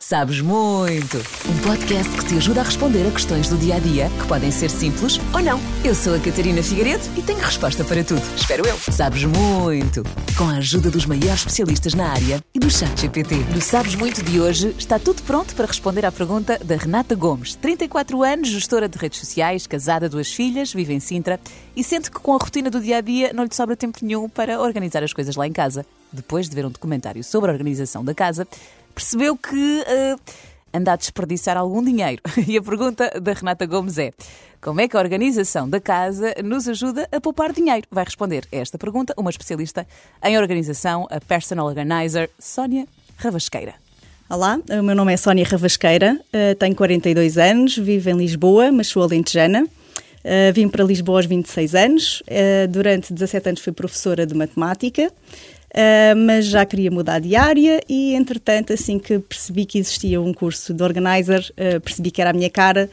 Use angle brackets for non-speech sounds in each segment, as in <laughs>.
Sabes muito! Um podcast que te ajuda a responder a questões do dia a dia que podem ser simples ou não. Eu sou a Catarina Figueiredo e tenho resposta para tudo. Espero eu. Sabes muito! Com a ajuda dos maiores especialistas na área e do Chat GPT. No Sabes Muito de hoje está tudo pronto para responder à pergunta da Renata Gomes, 34 anos, gestora de redes sociais, casada, duas filhas, vive em Sintra e sente que com a rotina do dia a dia não lhe sobra tempo nenhum para organizar as coisas lá em casa. Depois de ver um documentário sobre a organização da casa, percebeu que uh, anda a desperdiçar algum dinheiro. <laughs> E a pergunta da Renata Gomes é: como é que a organização da casa nos ajuda a poupar dinheiro? Vai responder esta pergunta uma especialista em organização, a personal organizer Sónia Ravasqueira. Olá, o meu nome é Sónia Ravasqueira, uh, tenho 42 anos, vivo em Lisboa, mas sou alentejana. Uh, vim para Lisboa aos 26 anos. Durante 17 anos fui professora de matemática Uh, mas já queria mudar de área e, entretanto, assim que percebi que existia um curso de organizer, uh, percebi que era a minha cara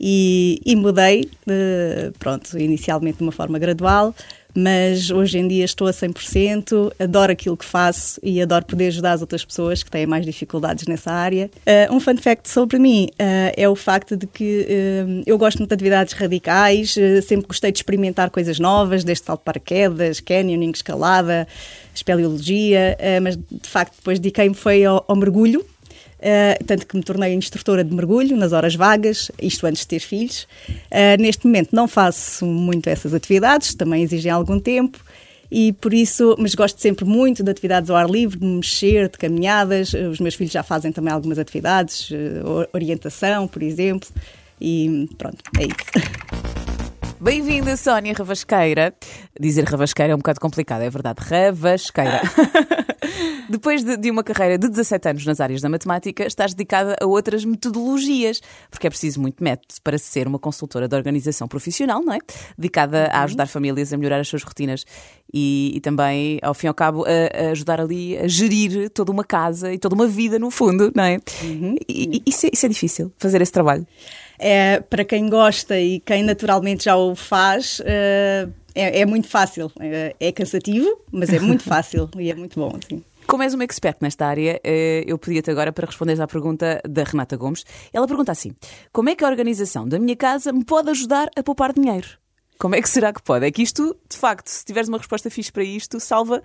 e, e mudei, uh, pronto, inicialmente de uma forma gradual, mas hoje em dia estou a 100%, adoro aquilo que faço e adoro poder ajudar as outras pessoas que têm mais dificuldades nessa área. Uh, um fun fact sobre mim uh, é o facto de que uh, eu gosto muito de atividades radicais, sempre gostei de experimentar coisas novas, desde salto de paraquedas, canyoning, escalada, espeleologia, mas de facto depois dediquei-me foi ao, ao mergulho, Uh, tanto que me tornei instrutora de mergulho nas horas vagas, isto antes de ter filhos. Uh, neste momento não faço muito essas atividades, também exigem algum tempo. E por isso, mas gosto sempre muito de atividades ao ar livre, de mexer, de caminhadas. Os meus filhos já fazem também algumas atividades, uh, orientação, por exemplo. E pronto, é isso. <laughs> Bem-vinda, Sónia Ravasqueira. Dizer Ravasqueira é um bocado complicado, é verdade. Ravasqueira. <laughs> Depois de, de, uma carreira de 17 anos nas áreas da matemática, estás dedicada a outras metodologias, porque é preciso muito método para ser uma consultora de organização profissional, não é? Dedicada a uhum. ajudar famílias a melhorar as suas rotinas e, e também, ao fim e ao cabo, a, a, ajudar ali a gerir toda uma casa e toda uma vida, no fundo, não é? Uhum. E, e isso, é, isso é difícil, fazer esse trabalho. É, para quem gosta e quem naturalmente já o faz, uh, é, é, muito fácil. É, é, cansativo, mas é muito <laughs> fácil e é muito bom. Assim. Como és uma expert nesta área, eh, eu pedia-te agora para responderes à pergunta da Renata Gomes. Ela pergunta assim: Como é que a organização da minha casa me pode ajudar a poupar dinheiro? Como é que será que pode? É que isto, de facto, se tiveres uma resposta fixe para isto, salva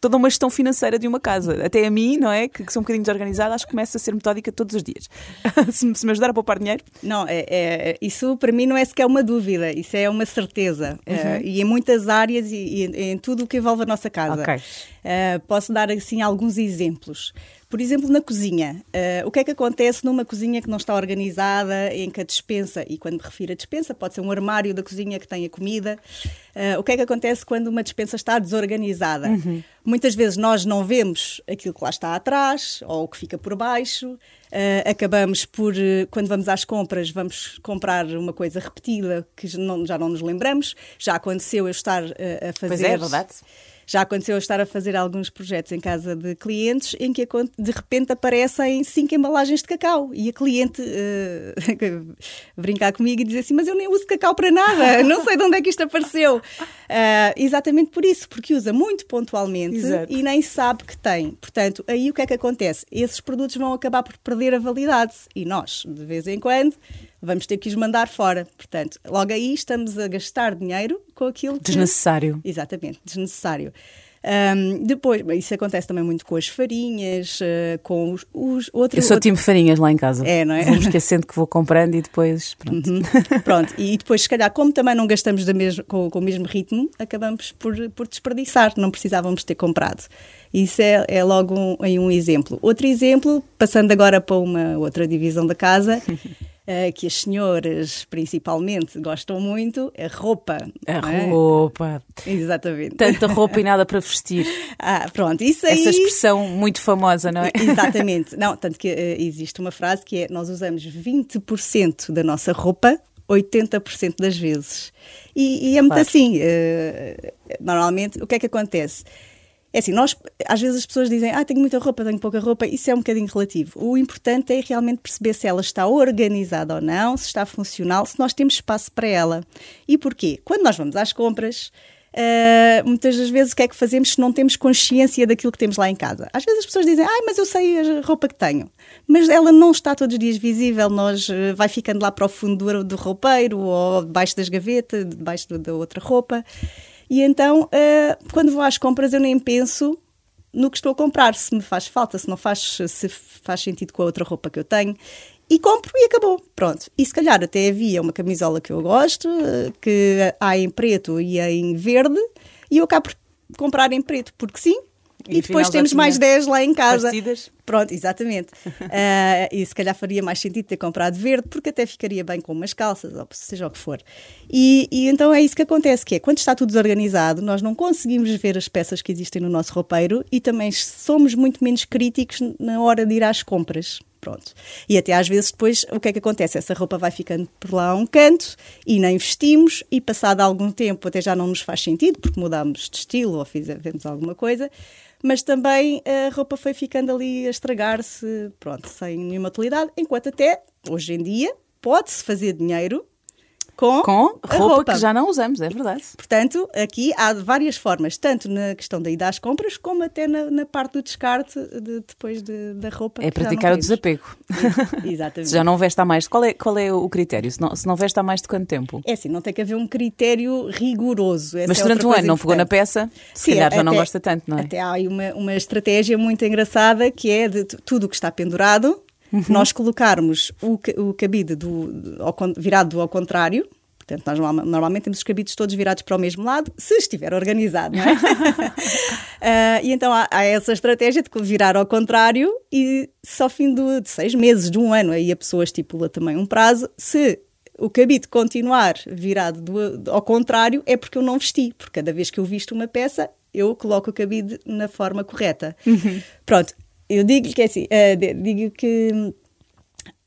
toda uma gestão financeira de uma casa. Até a mim, não é? Que, que sou um bocadinho desorganizada, acho que começa a ser metódica todos os dias. <laughs> se, se, me ajudar a poupar dinheiro? Não, é, é, isso para mim não é sequer uma dúvida, isso é uma certeza. Uhum. Uh, e em muitas áreas e, e, em tudo o que envolve a nossa casa. Okay. Uh, posso dar assim alguns exemplos. Por exemplo, na cozinha. Uh, o que é que acontece numa cozinha que não está organizada, em que a despensa, e quando me refiro a despensa, pode ser um armário da cozinha que tem a comida. Uh, o que é que acontece quando uma despensa está desorganizada? Uhum. Muitas vezes nós não vemos aquilo que lá está atrás ou o que fica por baixo. Uh, acabamos por, quando vamos às compras, vamos comprar uma coisa repetida que já não, já não nos lembramos. Já aconteceu eu estar a fazer. Pois é, é verdade já aconteceu eu estar a fazer alguns projetos em casa de clientes em que de repente aparecem cinco embalagens de cacau e a cliente uh, <laughs> brincar comigo e dizer assim: Mas eu nem uso cacau para nada, <laughs> não sei de onde é que isto apareceu. Uh, exatamente por isso, porque usa muito pontualmente Exato. e nem sabe que tem. Portanto, aí o que é que acontece? Esses produtos vão acabar por perder a validade e nós, de vez em quando, vamos ter que os mandar fora. Portanto, logo aí estamos a gastar dinheiro com aquilo que... Desnecessário. Exatamente, desnecessário. Um, depois, isso acontece também muito com as farinhas, uh, com os, os outros. Eu sou outro... time farinhas lá em casa. É, não é? Vou esquecendo que vou comprando e depois. Pronto. Uhum. pronto. E depois, se calhar, como também não gastamos da mesmo, com, com, o mesmo ritmo, acabamos por, por desperdiçar, não precisávamos ter comprado. Isso é, é logo um, um exemplo. Outro exemplo, passando agora para uma outra divisão da casa. <laughs> uh, que as senhoras principalmente gostam muito, a roupa. A é? roupa. Exatamente. Tanta roupa e <laughs> nada para vestir. Ah, pronto, isso aí... Essa expressão muito famosa, não é? Exatamente. <laughs> Não, tanto que uh, existe uma frase que é nós usamos 20% da nossa roupa 80% das vezes. E, e é muito claro. assim. Uh, normalmente, o que é que acontece? É assim, nós, às vezes as pessoas dizem, ah, tenho muita roupa, tenho pouca roupa, isso é um bocadinho relativo. O importante é realmente perceber se ela está organizada ou não, se está funcional, se nós temos espaço para ela. E porquê? Quando nós vamos às compras, Uh, muitas das vezes o que é que fazemos se não temos consciência daquilo que temos lá em casa? Às vezes as pessoas dizem, ai, mas eu sei a roupa que tenho. Mas ela não está todos os dias visível, nós uh, vai ficando lá para o fundo do, do roupeiro ou debaixo das gavetas, debaixo da outra roupa. E então, uh, quando vou às compras, eu nem penso no que estou a comprar, se me faz falta, se não faz, se faz sentido com a outra roupa que eu tenho e compro e acabou. Pronto. E se calhar até havia uma camisola que eu gosto, que há em preto e em verde, e eu acabo por comprar em preto, porque sim. E, e depois temos mais 10 lá em casa. Parecidas. Pronto, exatamente. uh, <laughs> e se calhar faria mais sentido ter comprado verde, porque até ficaria bem com umas calças, ou seja o que for. E, e, então é isso que acontece, que é, quando está tudo desorganizado, nós não conseguimos ver as peças que existem no nosso roupeiro e também somos muito menos críticos na hora de ir às compras. Pronto. E até às vezes depois o que é que acontece? Essa roupa vai ficando por lá a um canto e nem vestimos e passado algum tempo até já não nos faz sentido porque mudámos de estilo ou fizemos alguma coisa, mas também a roupa foi ficando ali a estragar-se, pronto, sem nenhuma utilidade, enquanto até hoje em dia pode-se fazer dinheiro com, com roupa, roupa, que já não usamos, é verdade. Portanto, aqui há várias formas, tanto na questão da ida às compras, como até na, na parte do descarte de, depois de, da roupa. É praticar o desapego. Exatamente. se <laughs> já não veste há mais, qual é, qual é o critério? Se não, se não veste há mais de quanto tempo? É assim, não tem que haver um critério rigoroso. Essa Mas é durante um ano não pegou na peça, se Sim, calhar já não gosta tanto, não é? Até há uma, uma estratégia muito engraçada que é de tudo o que está pendurado Uhum. nós colocarmos o, o cabide do, ao, virado ao contrário, Portanto, nós normalmente temos os cabides todos virados para o mesmo lado, se estiver organizado, não é? uh, <laughs> e então há, há, essa estratégia de virar ao contrário e só ao fim de, de, seis meses, de um ano, aí a pessoa estipula também um prazo, se o cabide continuar virado do, do, ao contrário é porque eu não vesti, porque cada vez que eu visto uma peça eu coloco o cabide na forma correta. Uhum. Pronto, eu digo-lhe que é assim, uh, digo que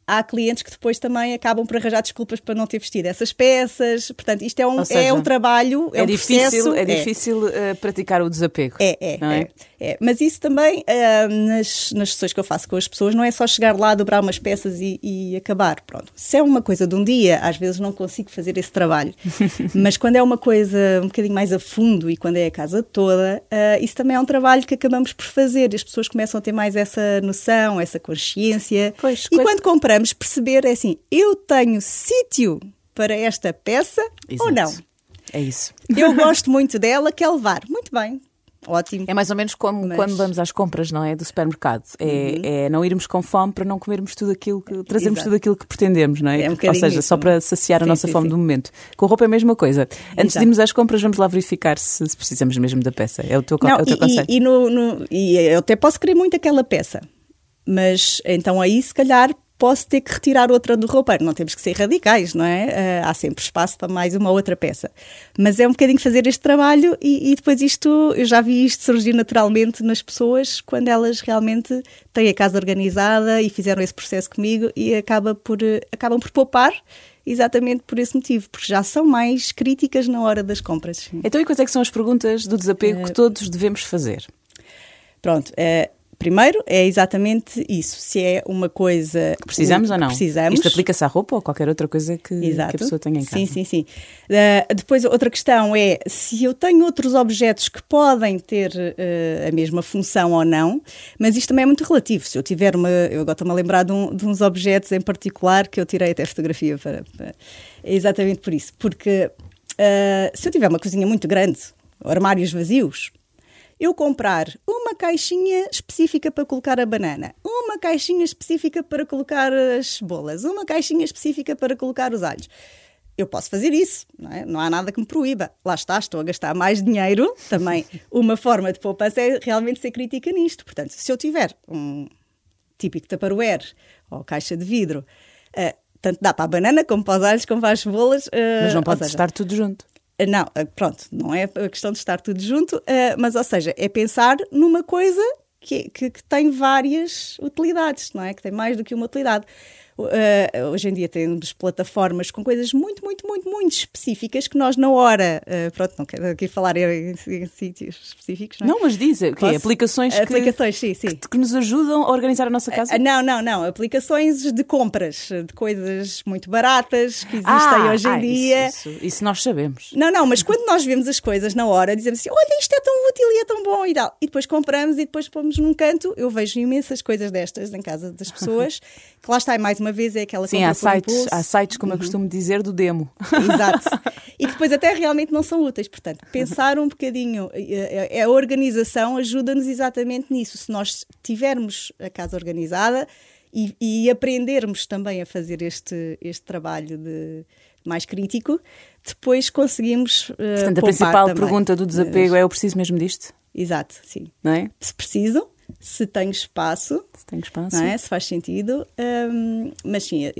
há clientes que depois também acabam por arranjar desculpas para não ter vestido essas peças. Portanto, isto é um, seja, é um trabalho, é, é um difícil, processo. É, é difícil uh, praticar o desapego. É, é, é? É, Mas isso também, uh, nas, nas sessões que eu faço com as pessoas, não é só chegar lá, dobrar umas peças e, e, acabar. Pronto. Se é uma coisa de um dia, às vezes não consigo fazer esse trabalho. <laughs> mas quando é uma coisa um bocadinho mais a fundo e quando é a casa toda, uh, isso também é um trabalho que acabamos por fazer. As pessoas começam a ter mais essa noção, essa consciência. Pois, e quando compramos, perceber é assim: eu tenho sítio para esta peça Exato. ou não? É isso. Eu <laughs> gosto muito dela, quer levar. Muito bem. Ótimo. É mais ou menos como Mas... quando vamos às compras, não é? Do supermercado. É, uhum. é não irmos com fome para não comermos tudo aquilo que. trazermos Exato. tudo aquilo que pretendemos, não é? é um ou seja, isso. só para saciar sim, a nossa sim, fome sim. do momento. Com a roupa é a mesma coisa. Antes Exato. de irmos às compras, vamos lá verificar se, se precisamos mesmo da peça. É o teu, não, é o teu e, conceito. E, e, no, no, e eu até posso querer muito aquela peça. Mas então aí, se calhar, posso ter que retirar outra do roupeiro. Não temos que ser radicais, não é? Uh, há sempre espaço para mais uma outra peça. Mas é um bocadinho fazer este trabalho e, e, depois isto, eu já vi isto surgir naturalmente nas pessoas quando elas realmente têm a casa organizada e fizeram esse processo comigo e acaba por, uh, acabam por poupar exatamente por esse motivo, porque já são mais críticas na hora das compras. Então, e quais é são as perguntas do desapego uh, que todos devemos fazer? Pronto, uh, Primeiro é exatamente isso, se é uma coisa que precisamos ou não. Precisamos. Isto aplica-se à roupa ou qualquer outra coisa que, que, a pessoa tenha em casa. Sim, sim, sim. Uh, depois, outra questão é se eu tenho outros objetos que podem ter uh, a mesma função ou não, mas isto também é muito relativo. Se eu tiver uma. Eu agora estou-me a lembrar de, um, de, uns objetos em particular que eu tirei até fotografia para. para é exatamente por isso. Porque uh, se eu tiver uma cozinha muito grande, armários vazios, eu comprar uma caixinha específica para colocar a banana, uma caixinha específica para colocar as bolas, uma caixinha específica para colocar os alhos. Eu posso fazer isso, não, é? não há nada que me proíba. Lá está, estou a gastar mais dinheiro. Também <laughs> uma forma de poupança é realmente ser crítica nisto. Portanto, se eu tiver um típico Tupperware ou caixa de vidro, uh, tanto dá para a banana como para os alhos, como para as cebolas. Uh, Mas não pode seja, estar tudo junto. Eh, não, eh, pronto, não é a questão de estar tudo junto, eh, mas ou seja, é pensar numa coisa que, que, que, tem várias utilidades, não é? Que tem mais do que uma utilidade. Uh, hoje em dia temos plataformas com coisas muito, muito, muito, muito específicas que nós, na hora, uh, pronto, não quero aqui falar em, em, em sítios específicos, não é? Não, mas diz, o quê? Aplicações, que, aplicações sim, sim. Que, que, nos ajudam a organizar a nossa casa? Uh, não, não, não. Aplicações de compras, de coisas muito baratas que existem ah, hoje em ah, dia. Isso, isso, isso, nós sabemos. Não, não, mas quando nós vemos as coisas na hora, dizemos assim: olha, isto é tão útil e é tão bom e tal. E depois compramos e depois pomos num canto. Eu vejo imensas coisas destas em casa das pessoas, <laughs> que lá está, mais uma vez, é aquela Sim, há sites, há sites, como uhum. eu costumo dizer, do demo. Exato. <laughs> E que depois até realmente não são úteis. Portanto, pensar um bocadinho, eh, a organização ajuda-nos exatamente nisso. Se nós tivermos a casa organizada e, e aprendermos também a fazer este, este trabalho de mais crítico, depois conseguimos. Uh, Portanto, a principal também. pergunta do desapego é: eu preciso mesmo disto? Exato, sim. Não é? Se preciso, se tenho espaço, se, tenho espaço. Não é? se faz sentido. Um, mas sim,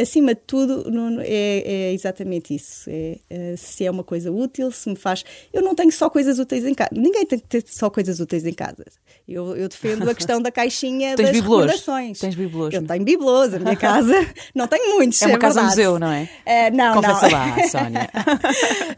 acima de tudo, é, é exatamente isso. É, é, se é uma coisa útil, se me faz. Eu não tenho só coisas úteis em casa. Ninguém tem que ter só coisas úteis em casa. Eu, eu defendo a questão da caixinha das bibelôs. recordações. Tens bibelôs? Eu tenho bibelôs na minha casa. <laughs> Não tenho muitos. É uma é casa museu, não é? é não, Confessa não. lá, Sónia.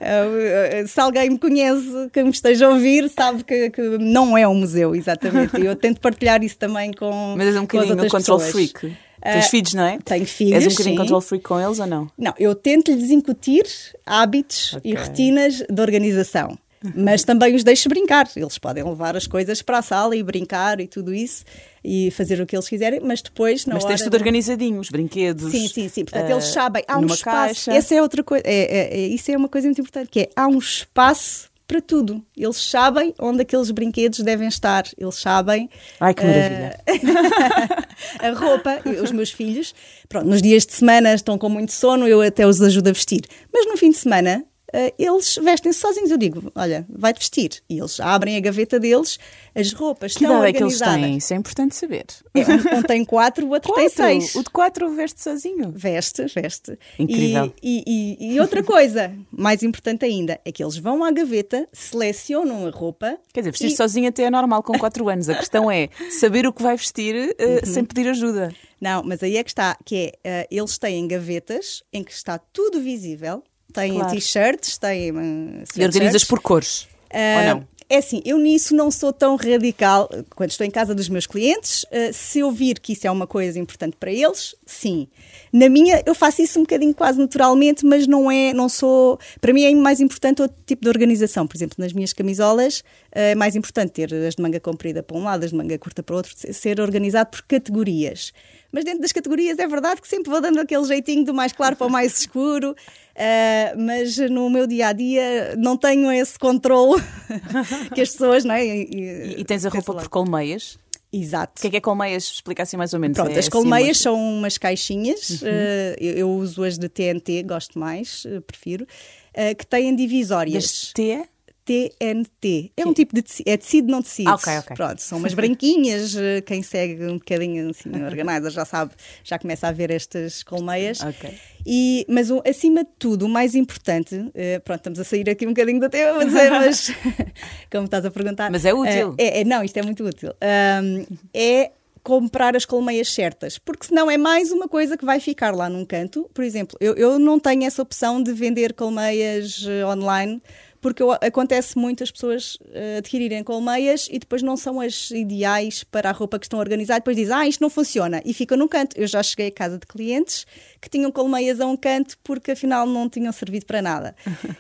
<laughs> se alguém me conhece, que me esteja a ouvir, sabe que, que não é um museu, exatamente. E eu tento partilhar isso também com. Mas és um bocadinho control pessoas. freak. Tens uh, filhos, não é? Tenho filhos. És um bocadinho control freak com eles ou não? Não, eu tento-lhes incutir hábitos okay. e rotinas de organização. Mas também os deixo brincar. Eles podem levar as coisas para a sala e brincar e tudo isso e fazer o que eles quiserem, mas depois não. Mas tens tudo organizadinho, os brinquedos. Sim, sim, sim. Portanto, uh, eles sabem. Há um espaço. Caixa. Essa é outra coisa. É, é, é, isso é uma coisa muito importante, que é há um espaço para tudo. Eles sabem onde aqueles brinquedos devem estar. Eles sabem. Ai, que maravilha! Uh, <laughs> a roupa, os meus filhos, pronto, nos dias de semana estão com muito sono, eu até os ajudo a vestir. Mas no fim de semana, uh, eles vestem-se sozinhos. Eu digo, olha, vai-te vestir. E eles abrem a gaveta deles, as roupas que estão idade é que eles têm? Isso é importante saber. É, um, um, tem quatro, o outro quatro. tem seis. O de quatro veste sozinho? Veste, veste. Incrível. E, e, e, outra coisa, mais importante ainda, é que eles vão à gaveta, selecionam a roupa. Quer dizer, vestir e... sozinho até é normal com quatro anos. A questão é saber o que vai vestir uh, uhum. sem pedir ajuda. Não, mas aí é que está, que é, uh, eles têm gavetas em que está tudo visível, têm claro. t-shirts, têm. Uh, e organizas por cores. Uh, ou não? É assim, eu nisso não sou tão radical. Quando estou em casa dos meus clientes, uh, se eu vir que isso é uma coisa importante para eles, sim. Na minha, eu faço isso um bocadinho quase naturalmente, mas não é, não sou. Para mim é mais importante outro tipo de organização. Por exemplo, nas minhas camisolas, uh, é mais importante ter as de manga comprida para um lado, as de manga curta para o outro, ser organizado por categorias. Mas dentro das categorias é verdade que sempre vou dando aquele jeitinho do mais claro para o mais escuro. Uh, mas no meu dia a dia não tenho esse controle <laughs> que as pessoas, não é? E, e, e tens a roupa por colmeias? Exato. O que é que é colmeias? Explica assim mais ou menos. Pronto, é, as colmeias assim, são umas caixinhas, uhum. uh, eu, eu, uso as de TNT, gosto mais, uh, prefiro, uh, que têm divisórias. As T? TNT. É um tipo de tecido, é tecido, não tecido. Ok, ok. Pronto, são umas branquinhas. Eh, quem segue um bocadinho assim, <laughs> organizer já sabe, já começa a ver estas colmeias. Ok. E, mas acima de tudo, o mais importante, uh, pronto, estamos a sair aqui um bocadinho do tema, mas, é, mas <laughs> como estás a perguntar. Mas é útil. Uh, é, é, não, isto é muito útil. Um, é comprar as colmeias certas, porque senão é mais uma coisa que vai ficar lá num canto. Por exemplo, eu, eu não tenho essa opção de vender colmeias online porque acontece muitas pessoas uh, adquirirem colmeias e depois não são as ideais para a roupa que estão a organizar, depois dizem, ah, isto não funciona, e fica num canto. Eu já cheguei a casa de clientes que tinham colmeias a um canto porque afinal não tinham servido para nada.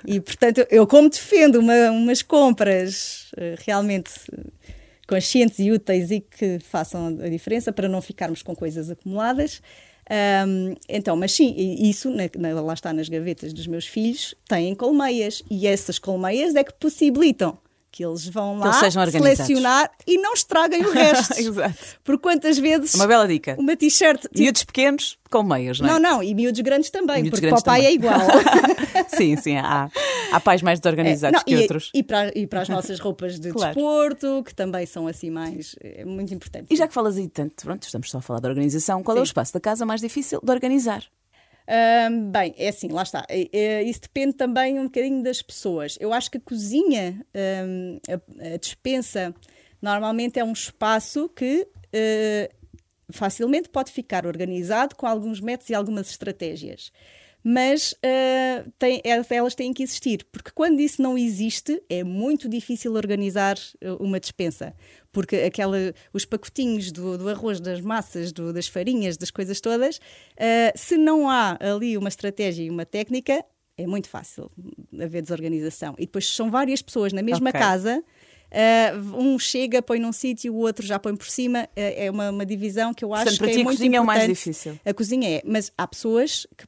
e portanto, eu como defendo uma, umas compras uh, realmente conscientes e úteis e que façam a diferença para não ficarmos com coisas acumuladas. Um, então, mas sim, isso na, na, lá está nas gavetas dos meus filhos, têm colmeias. E essas colmeias é que possibilitam que eles vão lá eles selecionar e não estraguem o <laughs> resto. Exato. Por quantas vezes. Uma bela dica. Uma t-shirt. Tipo... Miúdos pequenos com meias, não é? Não, não, e miúdos grandes também, miúdos porque grandes papai também. é igual. <laughs> sim, sim, há, há pais mais desorganizados é, não, que e, outros. E para, e para as nossas roupas de claro. desporto, que também são assim mais. É muito importante. E já que falas aí tanto, pronto, estamos só a falar de organização, qual sim. é o espaço da casa mais difícil de organizar? Um, bem, é assim, lá está. Isso depende também um bocadinho das pessoas. Eu acho que a cozinha, um, a, a, despensa, normalmente é um espaço que uh, facilmente pode ficar organizado com alguns métodos e algumas estratégias. Mas uh, tem, elas têm que existir, porque quando isso não existe, é muito difícil organizar uma despensa. Porque aquela, os pacotinhos do, do arroz, das massas, do, das farinhas, das coisas todas, uh, se não há ali uma estratégia e uma técnica, é muito fácil haver desorganização. E depois são várias pessoas na mesma okay. casa. Uh, um chega, põe num sítio, o outro já põe por cima. Uh, é uma, uma, divisão que eu acho Portanto, para que ti é a muito cozinha importante. é o mais difícil. A cozinha é, mas há pessoas que,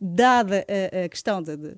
dada a, a questão de, de,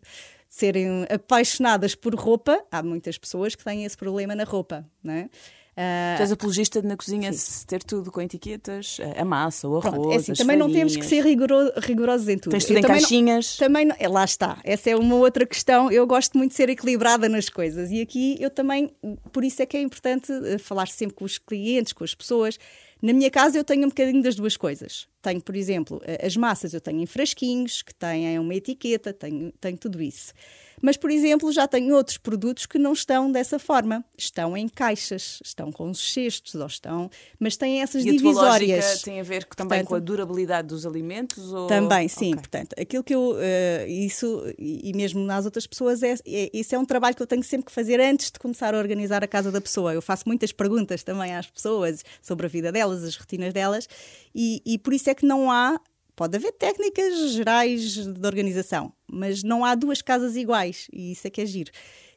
serem apaixonadas por roupa, há muitas pessoas que têm esse problema na roupa, não é? Uh, tu és apologista de na cozinha sim. ter tudo com etiquetas, a massa, o arroz. Pronto, é assim, também farinhas. não temos que ser rigoro, rigorosos em tudo. Tens tudo Eu em também caixinhas. Não, também não, é, lá está. Essa é uma outra questão. Eu gosto muito de ser equilibrada nas coisas. E aqui eu também, por isso é que é importante eh, falar sempre com os clientes, com as pessoas. Na minha casa eu tenho um bocadinho das duas coisas. Tenho, por exemplo, as massas eu tenho em frasquinhos, que têm uma etiqueta, tenho, tenho tudo isso. Mas, por exemplo, já tenho outros produtos que não estão dessa forma. Estão em caixas, estão com os cestos, ou estão. Mas têm essas e divisórias. A tem a ver também Portanto, com a durabilidade dos alimentos? Ou... Também, sim. Okay. Portanto, aquilo que eu. Uh, isso, e mesmo nas outras pessoas, é, é, isso é um trabalho que eu tenho sempre que fazer antes de começar a organizar a casa da pessoa. Eu faço muitas perguntas também às pessoas sobre a vida delas, as rotinas delas, e, e por isso é que não há Pode haver técnicas gerais de organização, mas não há duas casas iguais e isso é que é giro.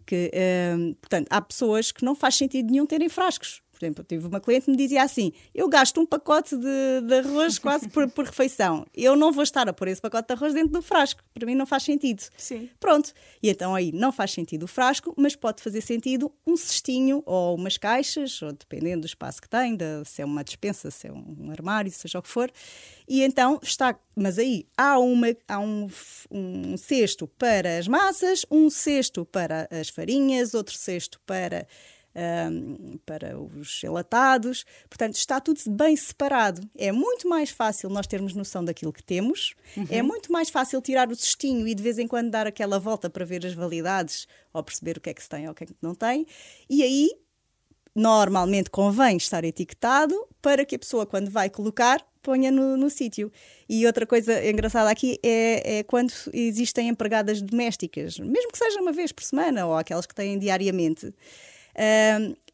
Que, um, portanto, há pessoas que não faz sentido nenhum terem frascos. Por exemplo, eu tive uma cliente que me dizia assim: eu gasto um pacote de, de arroz quase por, por, refeição. Eu não vou estar a pôr esse pacote de arroz dentro do frasco. Para mim não faz sentido. Sim. Pronto. E então aí não faz sentido o frasco, mas pode fazer sentido um cestinho ou umas caixas, ou dependendo do espaço que tem, de, se é uma dispensa, se é um armário, seja o que for. E então está. Mas aí há, uma, há um, um cesto para as massas, um cesto para as farinhas, outro cesto para um, para os enlatados. Portanto, está tudo bem separado. É muito mais fácil nós termos noção daquilo que temos, uhum. é muito mais fácil tirar o cestinho e de vez em quando dar aquela volta para ver as validades ou perceber o que é que se tem ou o que é que não tem. E aí, normalmente convém estar etiquetado para que a pessoa, quando vai colocar, ponha no, no sítio. E outra coisa engraçada aqui é, é, quando existem empregadas domésticas, mesmo que seja uma vez por semana ou aquelas que têm diariamente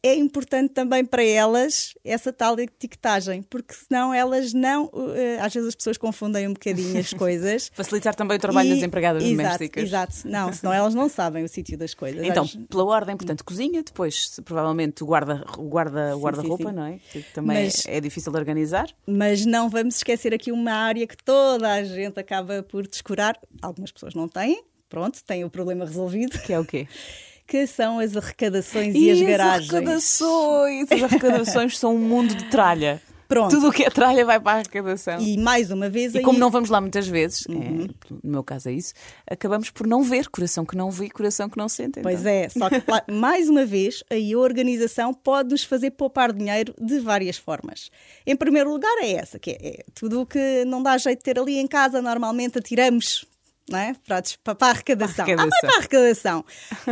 é importante também para elas essa tal etiquetagem, porque senão elas não. Uh, às vezes as pessoas confundem um bocadinho as <laughs> coisas. Facilitar também o trabalho e, das empregadas exato, domésticas. Exato, não, senão <laughs> elas não sabem o sítio das coisas. Então, pela ordem, portanto, cozinha, depois provavelmente o guarda, guarda, guarda-roupa, não é? Que também mas, é difícil de organizar. Mas não vamos esquecer aqui uma área que toda a gente acaba por descurar. Algumas pessoas não têm, pronto, têm o problema resolvido. Que é o quê? <laughs> que são as arrecadações e, e as, as garagens. Arrecadações. As <laughs> arrecadações são um mundo de tralha. Pronto. Tudo o que é tralha vai para a arrecadação. E mais uma vez. E aí... como não vamos lá muitas vezes, é, uhum. é, no meu caso é isso, acabamos por não ver. Coração que não vê, coração que não sente. Então. Pois é, só que <laughs> mais uma vez, aí a organização pode nos fazer poupar dinheiro de várias formas. Em primeiro lugar, é essa, que é, é tudo o que não dá jeito de ter ali em casa, normalmente atiramos não é? para, para a arrecadação. Para a arrecadação. Ah, para a arrecadação.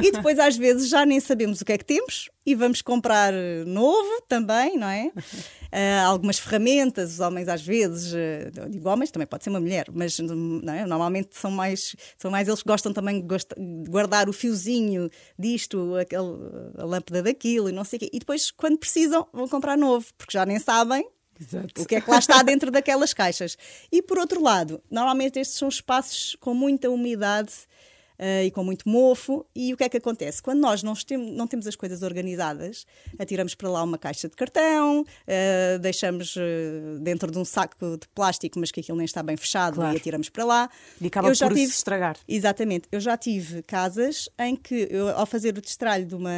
e depois, às vezes, já nem sabemos o que é que temos e vamos comprar novo também, não é? Uh, algumas ferramentas, os homens às vezes, uh, digo homens, também pode ser uma mulher, mas não é? normalmente são mais, são mais eles que gostam também de guardar o fiozinho disto, aquele, a lâmpada daquilo e não sei o quê. E depois, quando precisam, vão comprar novo, porque já nem sabem Exato. O que é que lá está <laughs> dentro daquelas caixas? E por outro lado, normalmente estes são espaços com muita umidade uh, e com muito mofo. E o que é que acontece? Quando nós não, tem, não temos as coisas organizadas, atiramos para lá uma caixa de cartão, uh, deixamos uh, dentro de um saco de plástico, mas que aquilo nem está bem fechado, claro. e atiramos para lá. E acaba eu por tive, se estragar. Exatamente. Eu já tive casas em que, eu, ao fazer o destralho de uma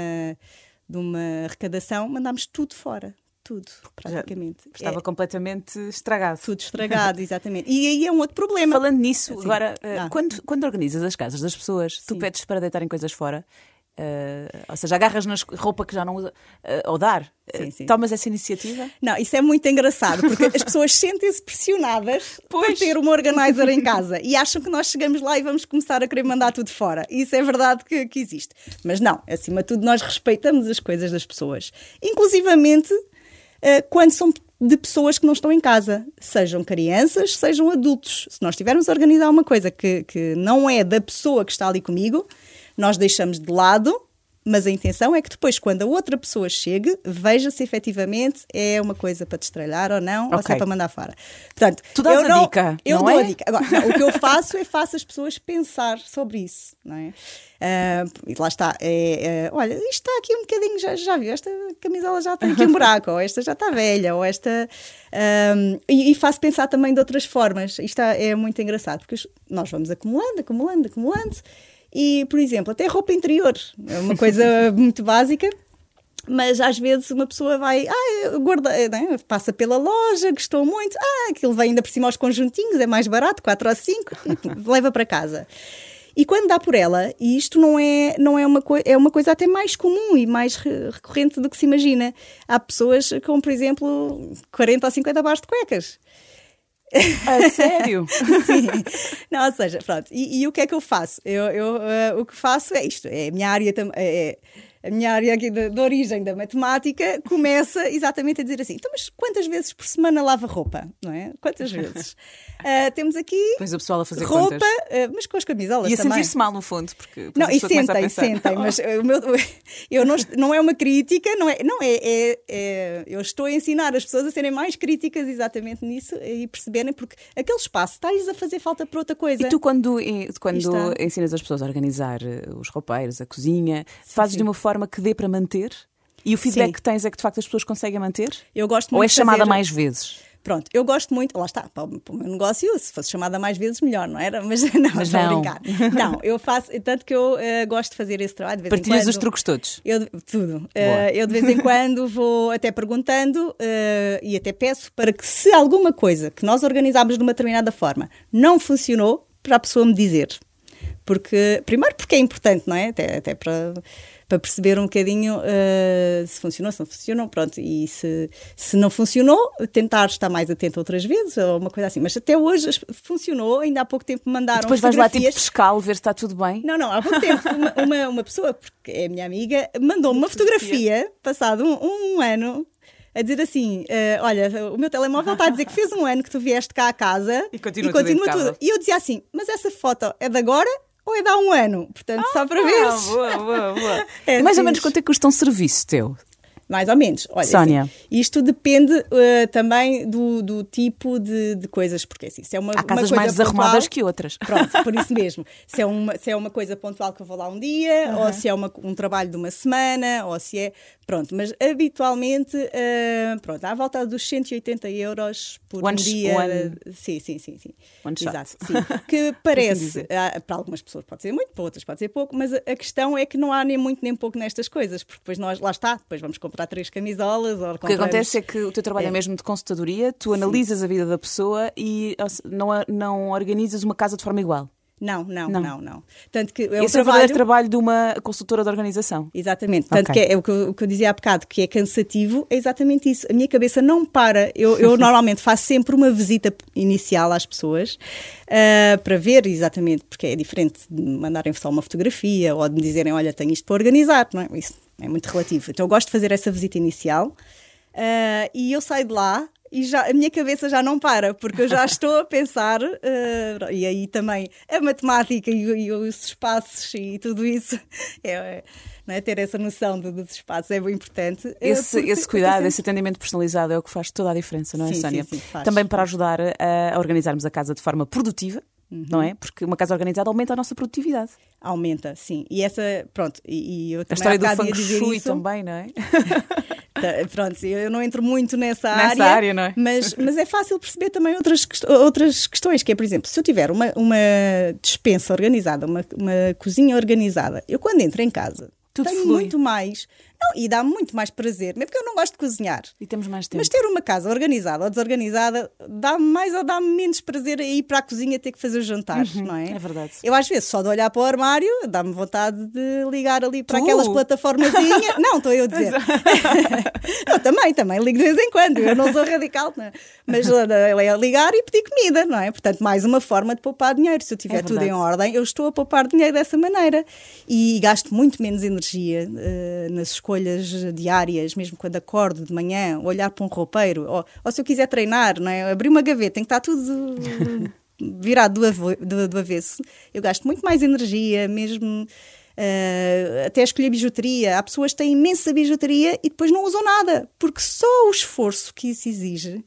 de uma arrecadação, mandámos tudo fora tudo, praticamente. Já estava é, completamente estragado. Tudo estragado, <laughs> exatamente. E aí é um outro problema. Falando nisso, assim, agora, ah. quando, quando organizas as casas das pessoas, Sim. tu pedes para deitarem coisas fora. Uh, ou seja, agarras na roupa que já não usa, uh, ou dar. Sim, sim. Tomas essa iniciativa? Não, isso é muito engraçado, porque as pessoas <laughs> sentem-se pressionadas pois. por ter uma organizer em casa e acham que nós chegamos lá e vamos começar a querer mandar tudo fora. Isso é verdade que, que existe. Mas não, acima de tudo, nós respeitamos as coisas das pessoas. Inclusivamente, quando são de pessoas que não estão em casa, sejam crianças, sejam adultos. Se nós tivermos a organizar uma coisa que, que não é da pessoa que está ali comigo, nós deixamos de lado mas a intenção é que depois, quando a outra pessoa chegue, veja se efetivamente é uma coisa para destralhar ou não, okay. ou se é para mandar fora. Portanto, tu dás eu a não, dica. Eu não dou é? a dica. Agora, não, o que eu faço é faço as pessoas pensar sobre isso, não é? Uh, e lá está. É, é, olha, isto está aqui um bocadinho, já, já viu? Esta camisola já tem aqui um buraco, ou esta já está velha, ou esta. Um, e, e, faço pensar também de outras formas. Isto é muito engraçado, porque nós vamos acumulando, acumulando, acumulando. E, por exemplo, até roupa interior, é uma coisa <laughs> muito básica. Mas às vezes uma pessoa vai, ah, guarda, né? passa pela loja, gostou muito, ah, aquilo vem ainda por cima aos conjuntinhos, é mais barato, 4 ou 5, <laughs> leva para casa. E quando dá por ela, e isto não é, não é uma coisa, é uma coisa até mais comum e mais recorrente do que se imagina. Há pessoas com, por exemplo, 40 ou 50 bares de cuecas. A sério? <laughs> Sim. Não, ou seja, pronto. E, e, o que é que eu faço? Eu, eu uh, o que faço é isto. É minha área também. É, é a minha área aqui de, de, origem da matemática começa exatamente a dizer assim: então, mas quantas vezes por semana lava roupa? Não é? Quantas vezes? Uh, <laughs> temos aqui. Pois o pessoal a fazer roupa, uh, mas com as camisolas e a sentir-se mal, no fundo, porque. Não, e sentem, sentem, mas <laughs> o meu, <laughs> eu não, não é uma crítica, não é, não é, é, é, Eu estou a ensinar as pessoas a serem mais críticas exatamente nisso e perceberem, porque aquele espaço está-lhes a fazer falta para outra coisa. E tu, quando, quando ensinas as pessoas a organizar eh, os roupeiros, a cozinha, sim, fazes sim. de uma forma forma que dê para manter? E o feedback Sim. que tens é que de facto as pessoas conseguem manter? Eu gosto muito Ou é chamada fazer... mais vezes? Pronto, eu gosto muito, lá está, para o, para o meu negócio, se fosse chamada mais vezes, melhor, não era? <laughs> Mas não, Mas não. brincar. Não, eu faço, tanto que eu uh, gosto de fazer esse trabalho. De vez Partilhas quando, os truques todos? Eu, tudo. Uh, eu de vez em quando vou até perguntando uh, e até peço para que, se alguma coisa que nós organizámos de uma determinada forma não funcionou, para a pessoa me dizer. Porque, primeiro, porque é importante, não é? Até, até para para perceber um bocadinho uh, se funcionou, se não funcionou, pronto. E se, se não funcionou, tentar estar mais atento outras vezes, ou uma coisa assim. Mas até hoje funcionou, ainda há pouco tempo mandaram. E depois vais lá tipo pescar, ver se está tudo bem? Não, não, há pouco tempo <laughs> uma, uma, uma pessoa, porque é minha amiga, mandou-me uma fotografia, passado um, um ano, a dizer assim: uh, Olha, o meu telemóvel está a dizer que fez um ano que tu vieste cá à casa <laughs> e continua, e continua tudo, tudo. E eu dizia assim: Mas essa foto é de agora ou é de há um ano. Portanto, ah, só para ver. Boa, boa, boa. <laughs> É mais ou menos quanto é que custa um serviço teu? Mais ou menos. Olha, Sónia. Assim, isto depende uh, também do, do tipo de, de, coisas, porque assim, se é uma, Há casas uma mais desarrumadas que outras. <laughs> Pronto, por isso mesmo. se, é uma, se é uma coisa pontual que eu vou lá um dia, ou se é uma, um trabalho de uma semana, ou se é. Pronto, mas habitualmente, uh, pronto, à volta dos 180 euros por one, um dia. One... Sim, sim, sim. sim. One Exato. Sim. <laughs> Que parece, ah, para algumas pessoas pode ser muito, para outras pode ser pouco, mas a questão é que não há nem muito nem pouco nestas coisas, porque depois nós, lá está, depois vamos comprar três camisolas. Ou o que acontece é que o teu trabalho é, é mesmo de consultadoria, tu analisas Sim. a vida da pessoa e não, não organizas uma casa de forma igual. Não, não, não, não, não. Tanto que é Esse um trabalho... é o trabalho de uma consultora de organização. Exatamente. Tanto okay. que é, é o, que eu, o que eu dizia há bocado, que é cansativo, é exatamente isso. A minha cabeça não para. Eu, eu <laughs> normalmente faço sempre uma visita inicial às pessoas uh, para ver exatamente, porque é diferente de mandarem só uma fotografia ou de me dizerem, olha, tenho isto para organizar, não é? Isso é muito relativo. Então eu gosto de fazer essa visita inicial uh, e eu saio de lá e já, a minha cabeça já não para, porque eu já <laughs> estou a pensar, uh, e aí também a matemática e, e, os espaços e tudo isso, <laughs> é, é, ter essa noção de, dos espaços é bem importante. Eh, esse, porque, esse cuidado, sempre... esse atendimento personalizado é o que faz toda a diferença, não é, sim, Sónia? Sim, sim, também para ajudar a, a organizarmos a casa de forma produtiva, Uhum. não é? Porque uma casa organizada aumenta a nossa produtividade. Aumenta, sim. E essa, pronto, e, e eu também A história do feng shui também, não é? <laughs> Tá, pronto, eu não entro muito nessa, nessa área, área não é? mas, mas é fácil perceber também outras, outras questões, que é, por exemplo, se eu tiver uma, uma dispensa organizada, uma, uma cozinha organizada, eu quando entro em casa, Tudo tenho flui. muito mais não, e dá muito mais prazer, mesmo porque eu não gosto de cozinhar. E temos mais tempo. Mas ter uma casa organizada ou desorganizada dá-me mais ou dá-me menos prazer a ir para a cozinha ter que fazer os jantares, uhum, não é? É verdade. Eu às vezes só de olhar para o armário dá-me vontade de ligar ali para tu? aquelas plataformazinhas. <laughs> não, estou eu a dizer. eu <laughs> também, também ligo de vez em quando. Eu não sou radical, não é? Mas <laughs> é ligar e pedir comida, não é? Portanto, mais uma forma de poupar dinheiro. Se eu tiver é tudo em ordem, eu estou a poupar dinheiro dessa maneira. E gasto muito menos energia uh, nas escolhas escolhas diárias, mesmo quando acordo de manhã, olhar para um roupeiro, ou, ou se eu quiser treinar, não é? abrir uma gaveta, tem que estar tudo <laughs> virado do, do, do avesso. Eu gasto muito mais energia, mesmo. Uh, até escolher bijuteria. Há pessoas que têm imensa bijuteria e depois não usam nada, porque só o esforço que isso exige.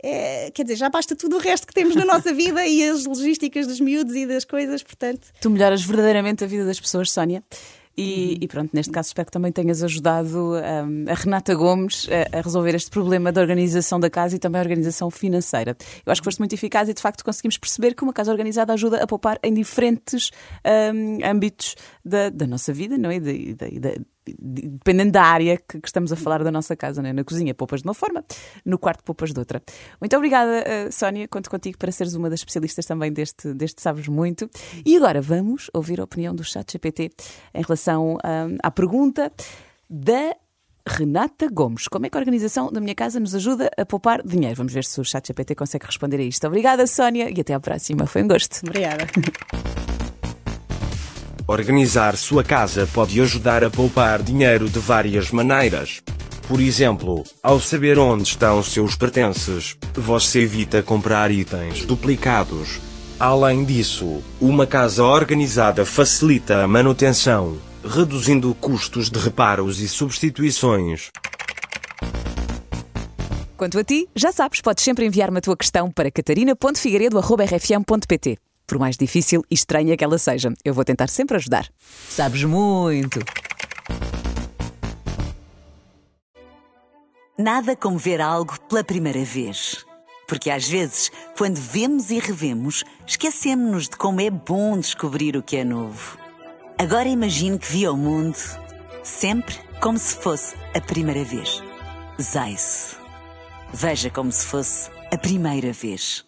É, quer dizer, já basta tudo o resto que temos na nossa <laughs> vida e as logísticas dos miúdos e das coisas, portanto. Tu melhoras verdadeiramente a vida das pessoas, Sónia. E, uhum. e, pronto, neste caso espero que também tenhas ajudado um, a Renata Gomes a, a, resolver este problema da organização da casa e também a organização financeira. Eu acho que foste muito eficaz e de facto conseguimos perceber que uma casa organizada ajuda a poupar em diferentes um, âmbitos da, da, nossa vida, não é? De, de, de, dependendo da área que, que, estamos a falar da nossa casa, né? na cozinha poupas de uma forma, no quarto poupas de outra. Muito obrigada, uh, Sónia, conto contigo para seres uma das especialistas também deste, deste Sabes Muito. E agora vamos ouvir a opinião do chat GPT em relação um, à pergunta da Renata Gomes. Como é que a organização da minha casa nos ajuda a poupar dinheiro? Vamos ver se o chat GPT consegue responder a isto. Obrigada, Sónia, e até à próxima. Foi um gosto. Obrigada. <laughs> Organizar sua casa pode ajudar a poupar dinheiro de várias maneiras. Por exemplo, ao saber onde estão seus pertences, você evita comprar itens duplicados. Além disso, uma casa organizada facilita a manutenção, reduzindo custos de reparos e substituições. Quanto a ti, já sabes, podes sempre enviar-me a tua questão para catarina.figueiredo.rfm.pt por mais difícil e estranha que ela seja. Eu vou tentar sempre ajudar. Sabes muito! Nada como ver algo pela primeira vez. Porque às vezes, quando vemos e revemos, esquecemos-nos de como é bom descobrir o que é novo. Agora imagine que viu o mundo sempre como se fosse a primeira vez. Zais. Veja como se fosse a primeira vez.